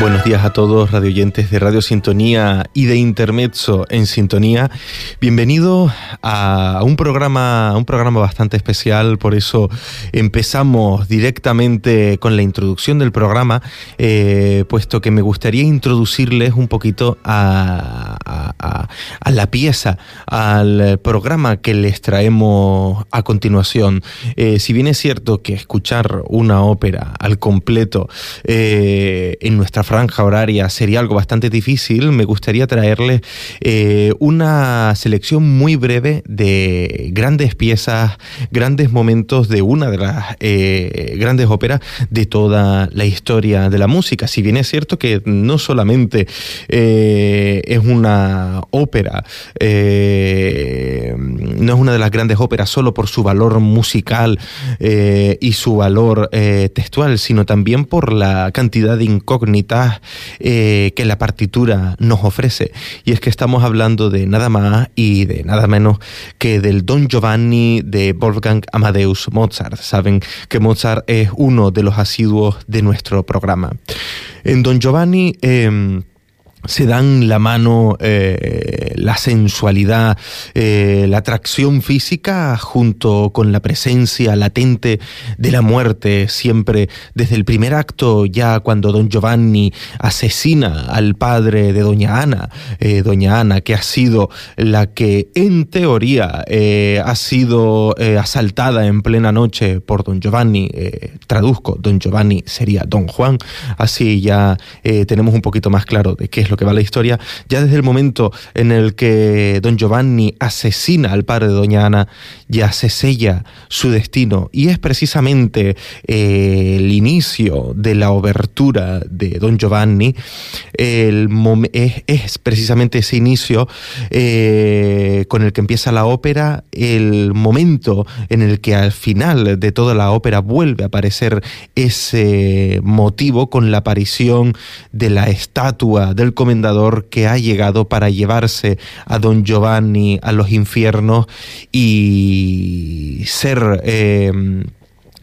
Buenos días a todos, radioyentes de Radio Sintonía y de Intermezzo en Sintonía. Bienvenido a un programa, un programa bastante especial, por eso empezamos directamente con la introducción del programa, eh, puesto que me gustaría introducirles un poquito a, la pieza, al programa que les traemos a continuación. Eh, si bien es cierto que escuchar una ópera al completo eh, en nuestra franja horaria sería algo bastante difícil, me gustaría traerles eh, una selección muy breve de grandes piezas, grandes momentos de una de las eh, grandes óperas de toda la historia de la música. Si bien es cierto que no solamente eh, es una ópera, no es una de las grandes óperas solo por su valor musical y su valor textual, sino también por la cantidad de incógnitas eh, que la partitura nos ofrece. Y es que estamos hablando de nada más y de nada menos que del Don Giovanni de Wolfgang Amadeus Mozart. Saben que Mozart es uno de los asiduos de nuestro programa. En Don Giovanni... Em, se dan la mano eh, la sensualidad, eh, la atracción física junto con la presencia latente de la muerte, siempre desde el primer acto, ya cuando don Giovanni asesina al padre de doña Ana, eh, doña Ana que ha sido la que en teoría ha sido asaltada en plena noche por don Giovanni, traduzco, don Giovanni sería don Juan, así ya tenemos un poquito más claro de qué es lo que va la historia, ya desde el momento en el que don Giovanni asesina al padre de doña Ana, ya se sella su destino. Y es precisamente eh, el inicio de la obertura de don Giovanni, es, precisamente ese inicio eh, con el que empieza la ópera, el momento en el que al final de toda la ópera vuelve a aparecer ese motivo con la aparición de la estatua del comendador que ha llegado para llevarse a don Giovanni a los infiernos y ser eh,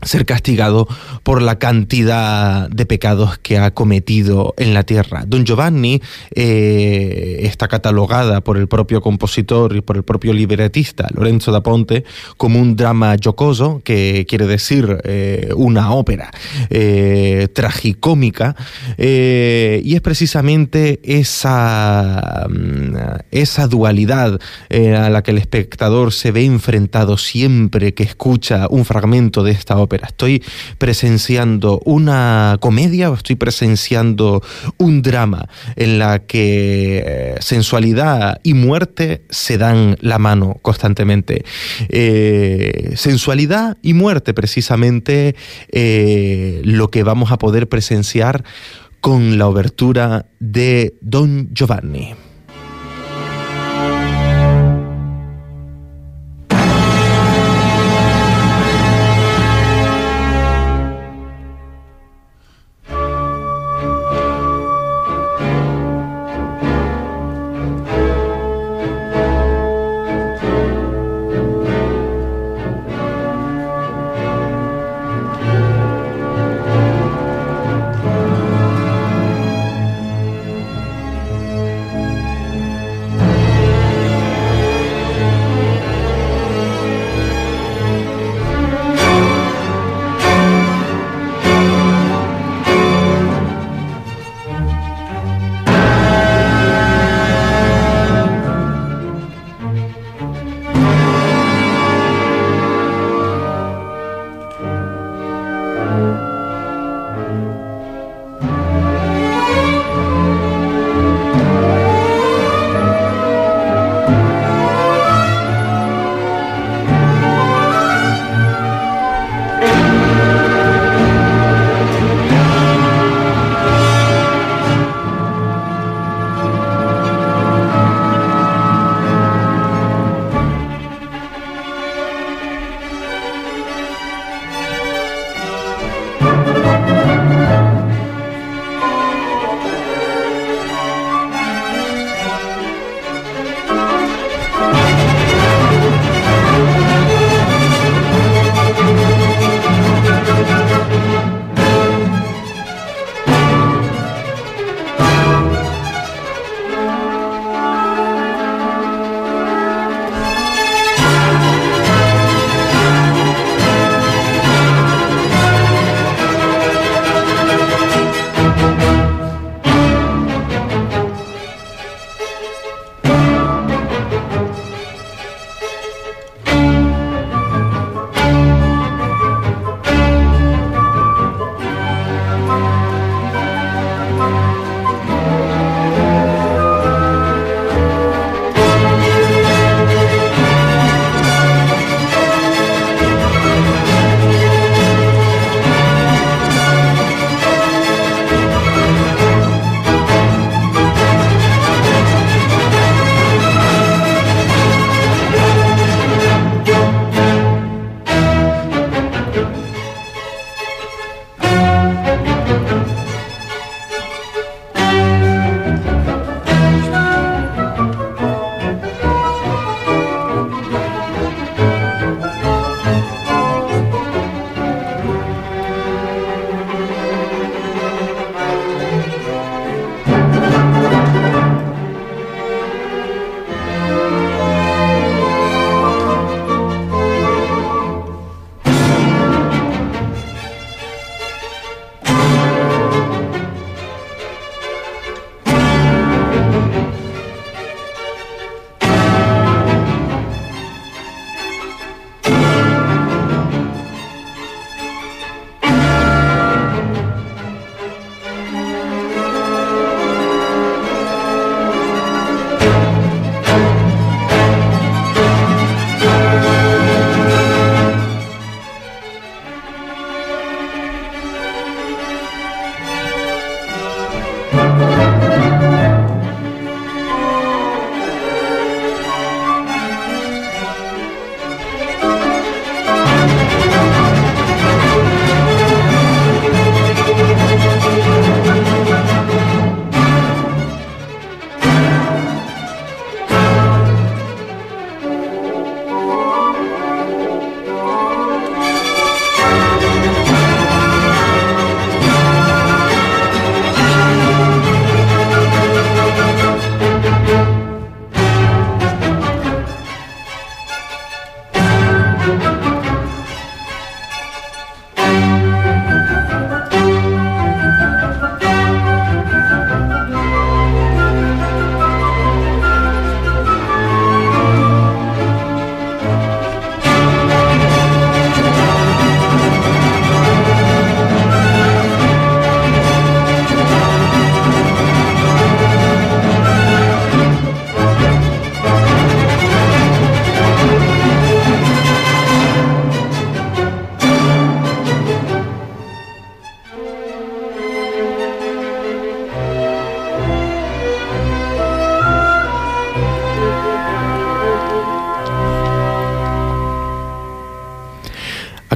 ser castigado por la cantidad de pecados que ha cometido en la tierra. Don Giovanni eh, está catalogada por el propio compositor y por el propio libretista Lorenzo da Ponte como un drama jocoso, que quiere decir eh, una ópera eh, tragicómica, y es precisamente esa, mm, esa dualidad a la que el espectador se ve enfrentado siempre que escucha un fragmento de esta ópera Estoy presenciando una comedia o estoy presenciando un drama en la que eh, sensualidad y muerte se dan la mano constantemente. Eh, sensualidad y muerte, precisamente, eh, lo que vamos a poder presenciar con la obertura de Don Giovanni.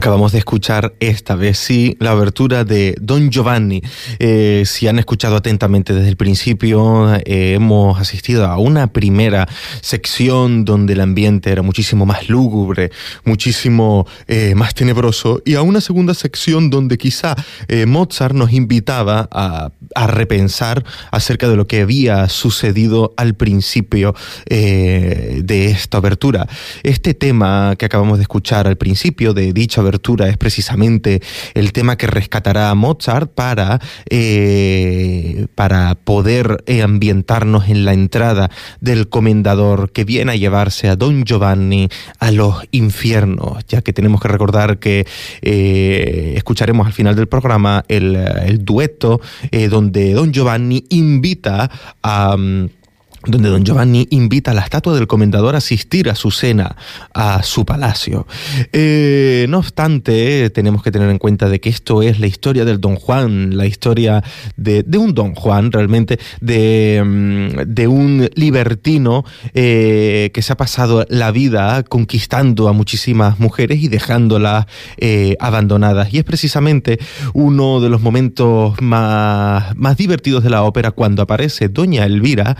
Acabamos de escuchar esta vez sí la abertura de Don Giovanni. Eh, si han escuchado atentamente desde el principio, eh, hemos asistido a una primera sección donde el ambiente era muchísimo más lúgubre, muchísimo eh, más tenebroso, y a una segunda sección donde quizá Mozart nos invitaba a, a, repensar acerca de lo que había sucedido al principio de esta abertura. Este tema que acabamos de escuchar al principio de dicha abertura es precisamente el tema que rescatará a Mozart para, eh, para poder eh, ambientarnos en la entrada del comendador que viene a llevarse a Don Giovanni a los infiernos, ya que tenemos que recordar que eh, escucharemos al final del programa el, dueto donde Don Giovanni invita a... Mm, donde don Giovanni invita a la estatua del comendador a asistir a su cena, a su palacio. Eh, no obstante, tenemos que tener en cuenta de que esto es la historia del don Juan, la historia de, un don Juan realmente, de, mm, un libertino eh, que se ha pasado la vida conquistando a muchísimas mujeres y dejándolas eh, abandonadas. Y es precisamente uno de los momentos más, más divertidos de la ópera cuando aparece doña Elvira,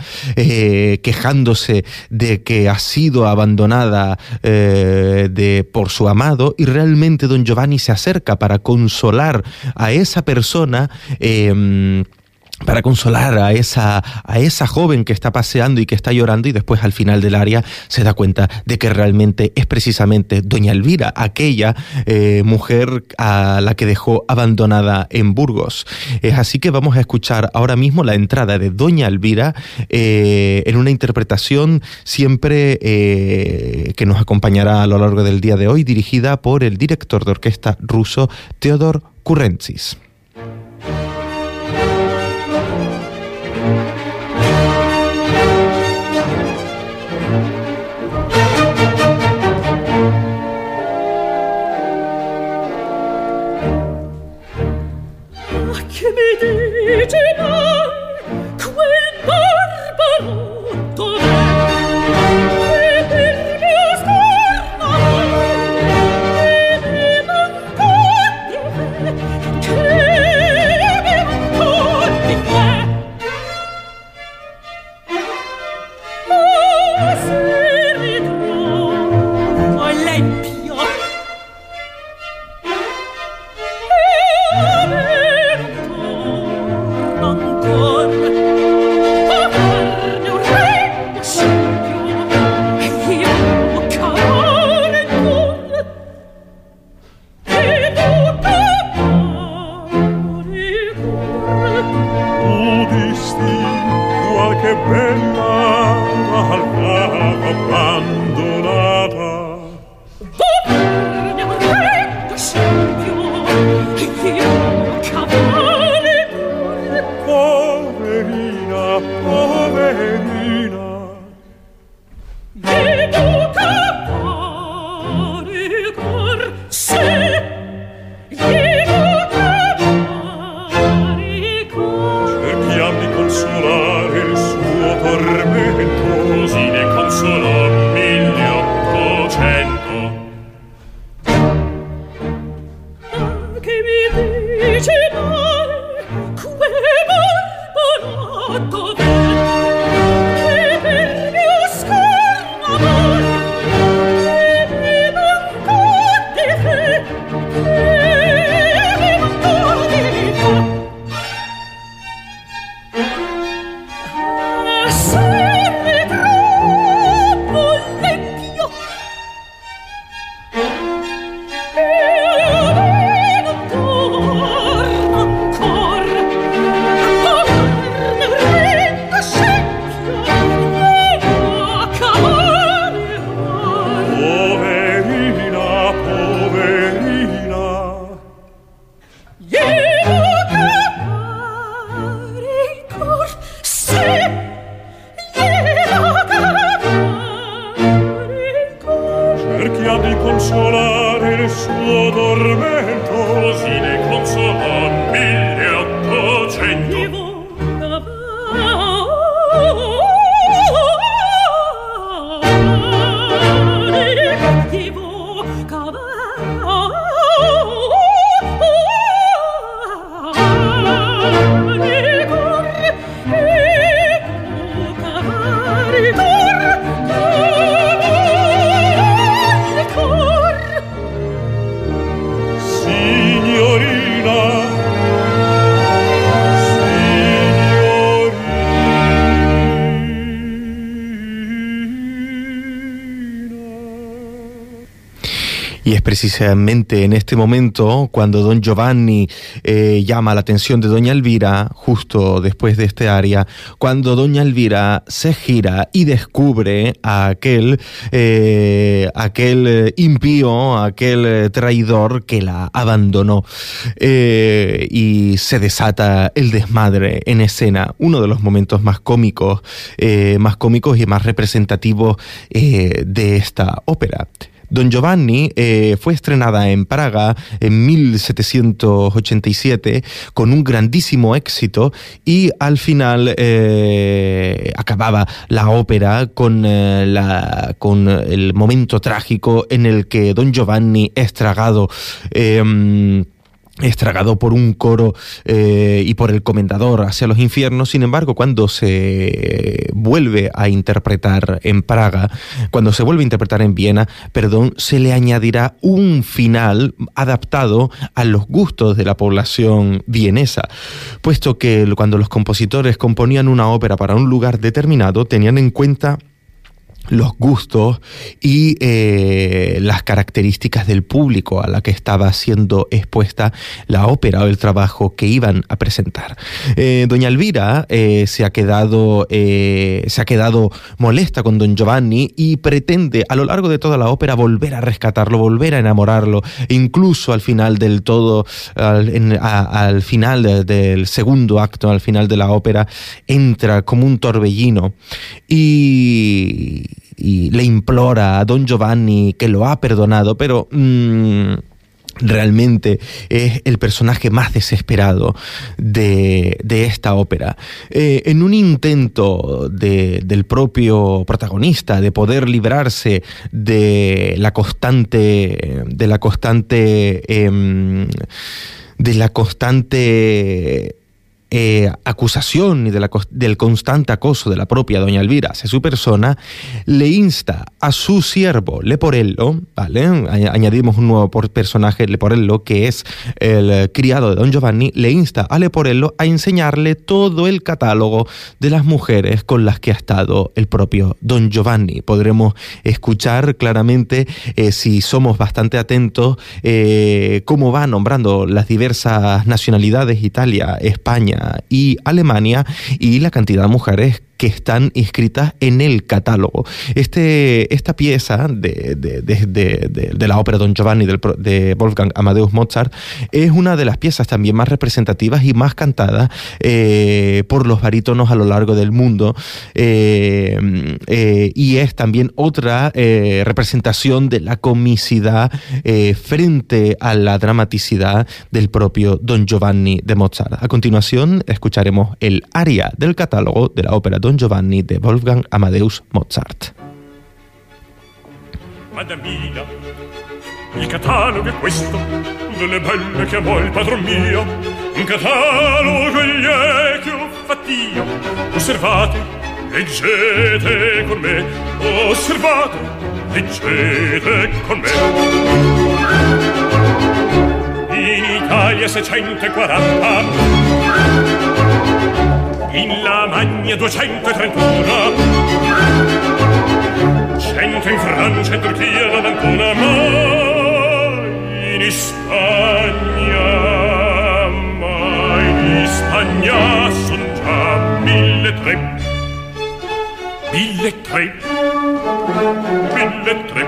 eh, quejándose de que ha sido abandonada eh, de, por su amado y realmente don Giovanni se acerca para consolar a esa persona. Eh, para consolar a esa, a esa joven que está paseando y que está llorando y después al final del área se da cuenta de que realmente es precisamente doña Elvira, aquella eh, mujer a la que dejó abandonada en Burgos. Es así que vamos a escuchar ahora mismo la entrada de doña Elvira eh, en una interpretación siempre eh, que nos acompañará a lo largo del día de hoy, dirigida por el director de orquesta ruso Teodor Ci precisamente en este momento cuando don Giovanni eh, llama la atención de doña Elvira, justo después de este área, cuando doña Elvira se gira y descubre a aquel, eh, aquel impío, aquel traidor que la abandonó eh, y se desata el desmadre en escena, uno de los momentos más cómicos, más cómicos y más representativos de esta ópera. Don Giovanni eh, fue estrenada en Praga en 1787 con un grandísimo éxito y al final eh, acababa la ópera con, eh, con el momento trágico en el que Don Giovanni es tragado estragado por un coro eh, y por el comendador hacia los infiernos. Sin embargo, cuando se vuelve a interpretar en Praga, cuando se vuelve a interpretar en Viena, perdón, se le añadirá un final adaptado a los gustos de la población vienesa, puesto que cuando los compositores componían una ópera para un lugar determinado, tenían en cuenta los gustos y eh, las características del público a la que estaba siendo expuesta la ópera o el trabajo que iban a presentar. Eh, doña Elvira eh, se, ha quedado, se ha quedado molesta con don Giovanni y pretende a lo largo de toda la ópera volver a rescatarlo, volver a enamorarlo, incluso al final del todo, al, final del segundo acto, al final de la ópera, entra como un torbellino y y le implora a don Giovanni que lo ha perdonado, pero... Mm, realmente es el personaje más desesperado de, esta ópera. Eh, en un intento del propio protagonista de poder librarse de la constante, de la constante, em, de la constante eh, acusación y del constante acoso de la propia doña Elvira hacia su persona, le insta a su siervo Leporello, ¿vale? añadimos un nuevo personaje, Leporello, que es el criado de don Giovanni, le insta a Leporello a enseñarle todo el catálogo de las mujeres con las que ha estado el propio don Giovanni. Podremos escuchar claramente, eh, si somos bastante atentos, eh, cómo va nombrando las diversas nacionalidades, Italia, España, y Alemania y la cantidad de mujeres que están inscritas en el catálogo. Este, esta pieza de, de, la ópera Don Giovanni de Wolfgang Amadeus Mozart es una de las piezas también más representativas y más cantadas eh, por los barítonos a lo largo del mundo eh, eh, y es también otra representación de la comicidad frente a la dramaticidad del propio Don Giovanni de Mozart. A continuación escucharemos el aria del catálogo de la ópera Don Giovanni de Wolfgang Amadeus Mozart. Madamina, il catalogo è questo, delle belle che amò il padron mio, un catalogo gli che ho fattio. Osservate, leggete con me, osservate, leggete con me. In Italia 640 in la Magna 231 cento in Francia, e Turchia, non ancora mai in Spagna mai in Spagna son già mille tre. Mille tre. Mille tre.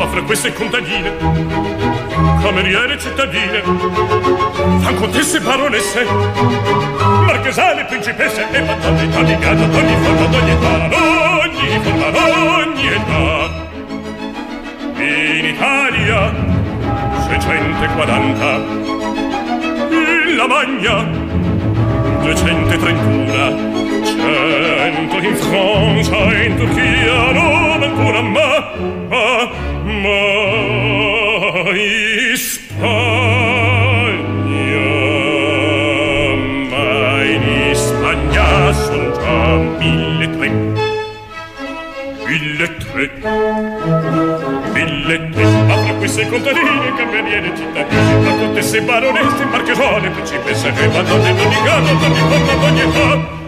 Ma fra queste contadine cameriere cittadine fan contesse baronesse marchesane, principesse e madonne italiane d'ogni forma, d'ogni età, d'ogni forma, d'ogni età. In Italia 640, in Lamagna 231, cento in Francia, in Turchia, 91, ma, ma, contadini, camerieri, cittadini, facontesse, baronesse, marchesone, principesse, re, madonne, donicano, donniconna, doniconna,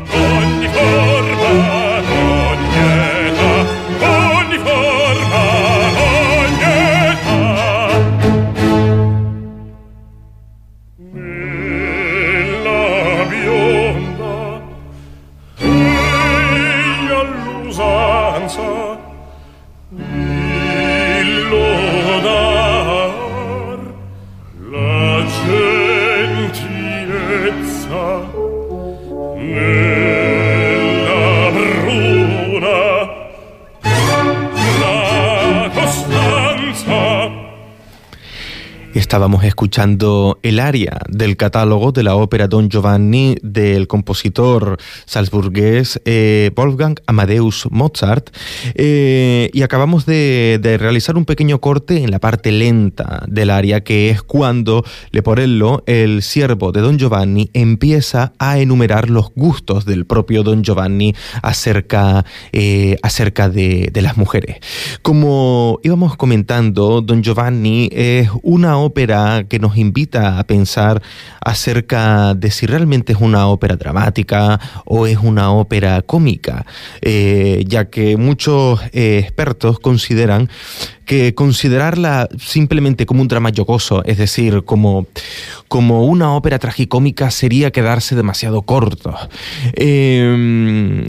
Estábamos escuchando el aria del catálogo de la ópera Don Giovanni del compositor salzburgués eh, Wolfgang Amadeus Mozart eh, y acabamos de, de, realizar un pequeño corte en la parte lenta del aria que es cuando Leporello, el siervo de Don Giovanni, empieza a enumerar los gustos del propio Don Giovanni acerca, eh, acerca de, de las mujeres. Como íbamos comentando, Don Giovanni es una ópera que nos invita a pensar acerca de si realmente es una ópera dramática o es una ópera cómica, eh, ya que muchos eh, expertos consideran que considerarla simplemente como un drama yogoso, es decir, como, como una ópera tragicómica, sería quedarse demasiado corto. Eh,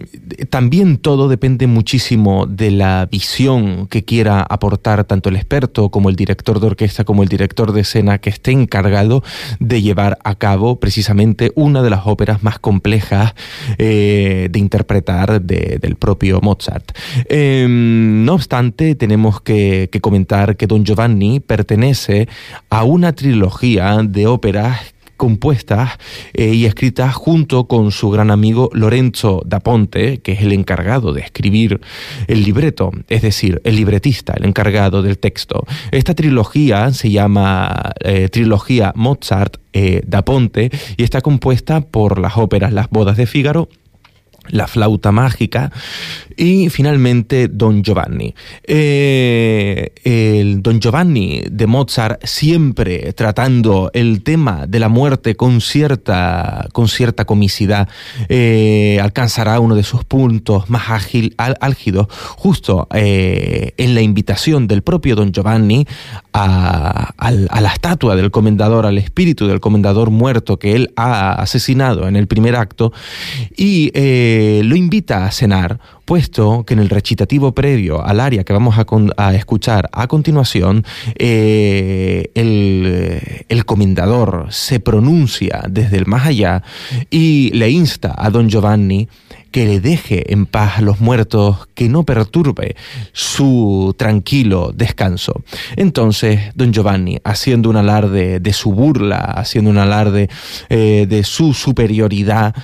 también todo depende muchísimo de la visión que quiera aportar tanto el experto como el director de orquesta como el director de escena que esté encargado de llevar a cabo precisamente una de las óperas más complejas eh, de interpretar de, del propio Mozart. Eh, no obstante, tenemos que que comentar que Don Giovanni pertenece a una trilogía de óperas compuestas eh, y escritas junto con su gran amigo Lorenzo da Ponte, que es el encargado de escribir el libreto, es decir, el libretista, el encargado del texto. Esta trilogía se llama eh, Trilogía Mozart eh, da Ponte y está compuesta por las óperas Las bodas de Fígaro, la flauta mágica y finalmente Don Giovanni. Eh, el Don Giovanni de Mozart siempre tratando el tema de la muerte con cierta, con cierta comicidad eh, alcanzará uno de sus puntos más ágil, al, álgidos justo eh, en la invitación del propio Don Giovanni a, a, a la estatua del comendador, al espíritu del comendador muerto que él ha asesinado en el primer acto y eh, lo invita a cenar, puesto que en el recitativo previo al área que vamos a, escuchar a continuación, eh, el, comendador se pronuncia desde el más allá y le insta a don Giovanni que le deje en paz a los muertos, que no perturbe su tranquilo descanso. Entonces, don Giovanni, haciendo un alarde de su burla, haciendo un alarde eh, de su superioridad,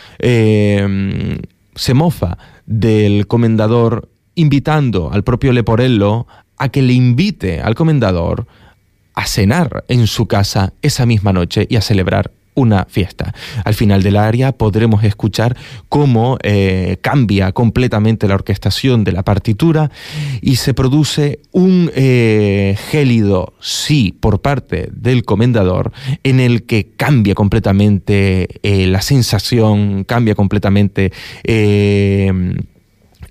se mofa del comendador invitando al propio Leporello a que le invite al comendador a cenar en su casa esa misma noche y a celebrar una fiesta. Al final del área podremos escuchar cómo eh, cambia completamente la orquestación de la partitura y se produce un eh, gélido sí por parte del comendador en el que cambia completamente eh, la sensación, cambia completamente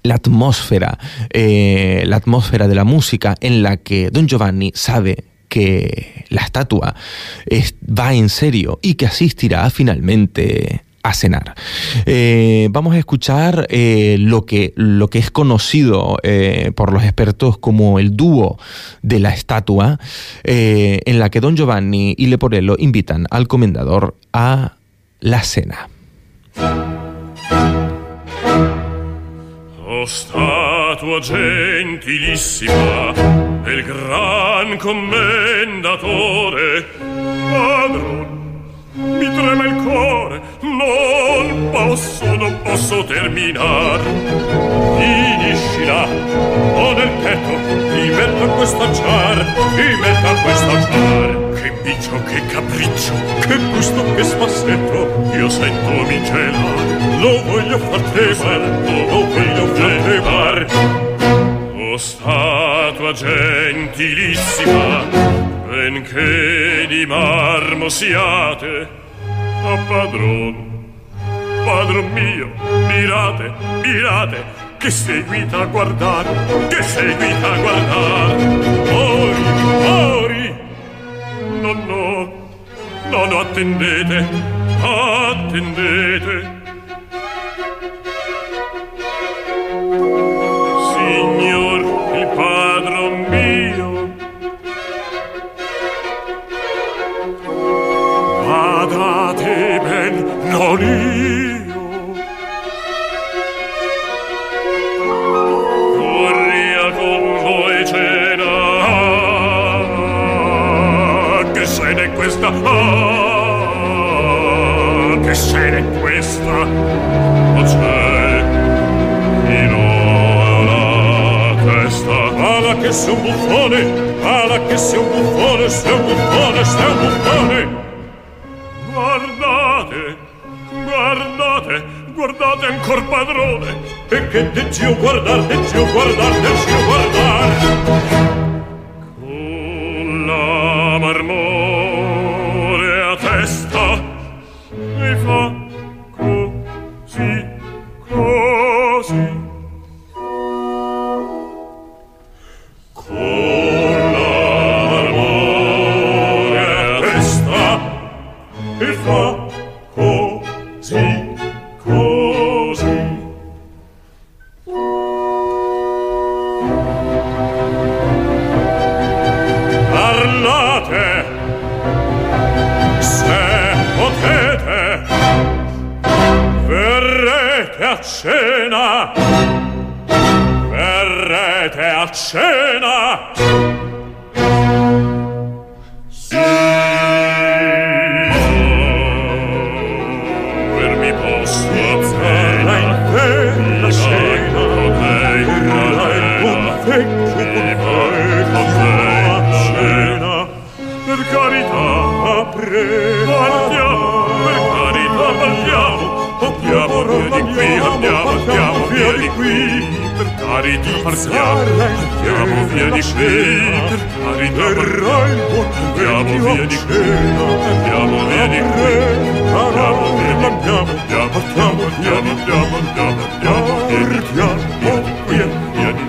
la atmósfera, la atmósfera de la música en la que Don Giovanni sabe que la estatua es, va en serio y que asistirá finalmente a cenar. Eh, vamos a escuchar eh, lo, que, lo que es conocido eh, por los expertos como el dúo de la estatua, en la que Don Giovanni y Leporello invitan al comendador a la cena. O statua gentilissima del gran commendatore, padron, mi trema il cuore, non posso, non posso terminar. Finiscila, ho nel petto, mi metto a quest'acciar, mi metto a quest'acciar. Che bicio, che capriccio, che gusto, che spassetto, io sento mi cela, lo voglio far tremar, lo voglio far tremar. O statua gentilissima, benché di marmo siate, a padron, padron mio, mirate, mirate, che seguita a guardar, che seguita a guardar. Ori, ori, no, no. No, no, attendete, attendete. Signor, il Padre mio, badate ben, non io. Deixa eu guardar, deixa eu guardar, deixa eu Parlate, se potete, verrete a cena, verrete a cena, carità apre andiamo per carità andiamo andiamo via di qui andiamo andiamo via di qui. per carità andiamo andiamo via di qui. per carità andiamo via di qui. andiamo via di qui. Andiamo via di qui. andiamo andiamo andiamo andiamo andiamo via di qui via di qui.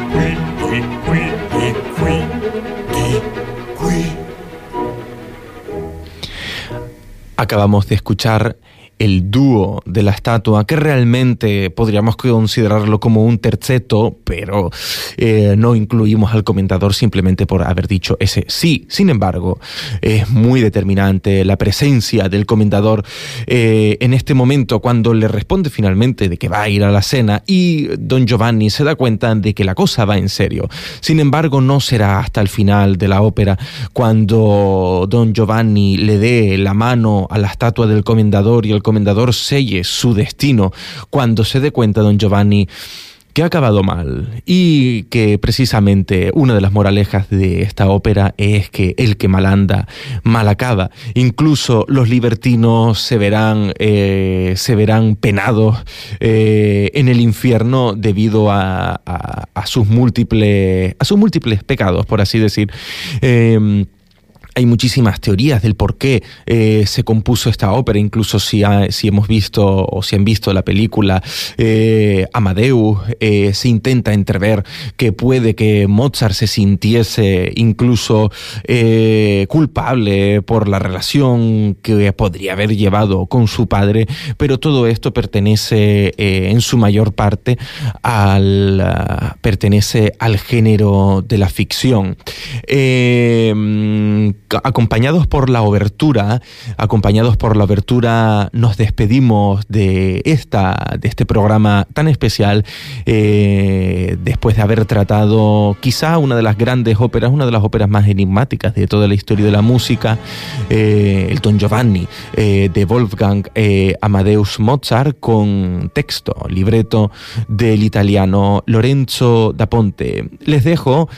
Acabamos de escuchar el dúo de la estatua, que realmente podríamos considerarlo como un terceto, pero eh, no incluimos al comentador simplemente por haber dicho ese sí. Sin embargo, es muy determinante la presencia del comentador eh, en este momento cuando le responde finalmente de que va a ir a la cena y don Giovanni se da cuenta de que la cosa va en serio. Sin embargo, no será hasta el final de la ópera cuando don Giovanni le dé la mano a la estatua del comendador y el comendador selle su destino cuando se dé cuenta don Giovanni que ha acabado mal y que precisamente una de las moralejas de esta ópera es que el que mal anda, mal acaba. Incluso los libertinos se verán, eh, se verán penados eh, en el infierno debido a, a, a, sus múltiples, a sus múltiples pecados, por así decir. Eh, hay muchísimas teorías del por qué eh, se compuso esta ópera, incluso si, si, hemos visto o si han visto la película eh, Amadeus, eh, se intenta entrever que puede que Mozart se sintiese incluso culpable por la relación que podría haber llevado con su padre, pero todo esto pertenece en su mayor parte al, pertenece al género de la ficción acompañados por la obertura, acompañados por la obertura, nos despedimos de esta, de este programa tan especial, eh, después de haber tratado quizá una de las grandes óperas, una de las óperas más enigmáticas de toda la historia de la música, eh, el Don Giovanni eh, de Wolfgang Amadeus Mozart, con texto, libreto del italiano Lorenzo da Ponte. Les dejo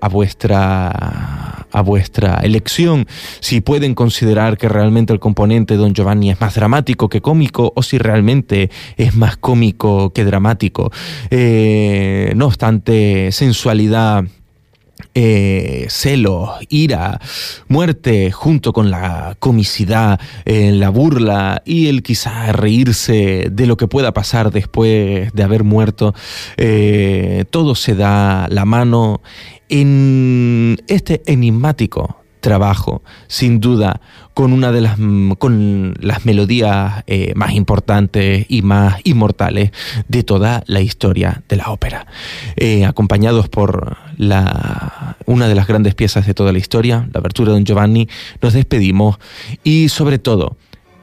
a vuestra a vuestra elección si pueden considerar que realmente el componente Don Giovanni es más dramático que cómico o si realmente es más cómico que dramático. Eh, no obstante, sensualidad eh, celo, ira, muerte, junto con la comicidad, eh, la burla y el quizá reírse de lo que pueda pasar después de haber muerto, eh, todo se da la mano en este enigmático trabajo, sin duda, con una de las, con las melodías eh, más importantes y más inmortales de toda la historia de la ópera. Eh, acompañados por la, una de las grandes piezas de toda la historia, la abertura de Don Giovanni, nos despedimos y sobre todo,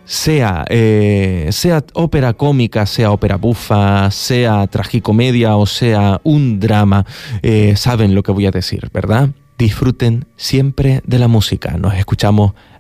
sea, eh, sea ópera cómica, sea ópera bufa, sea tragicomedia o sea un drama, saben lo que voy a decir, ¿verdad? Disfruten siempre de la música. Nos escuchamos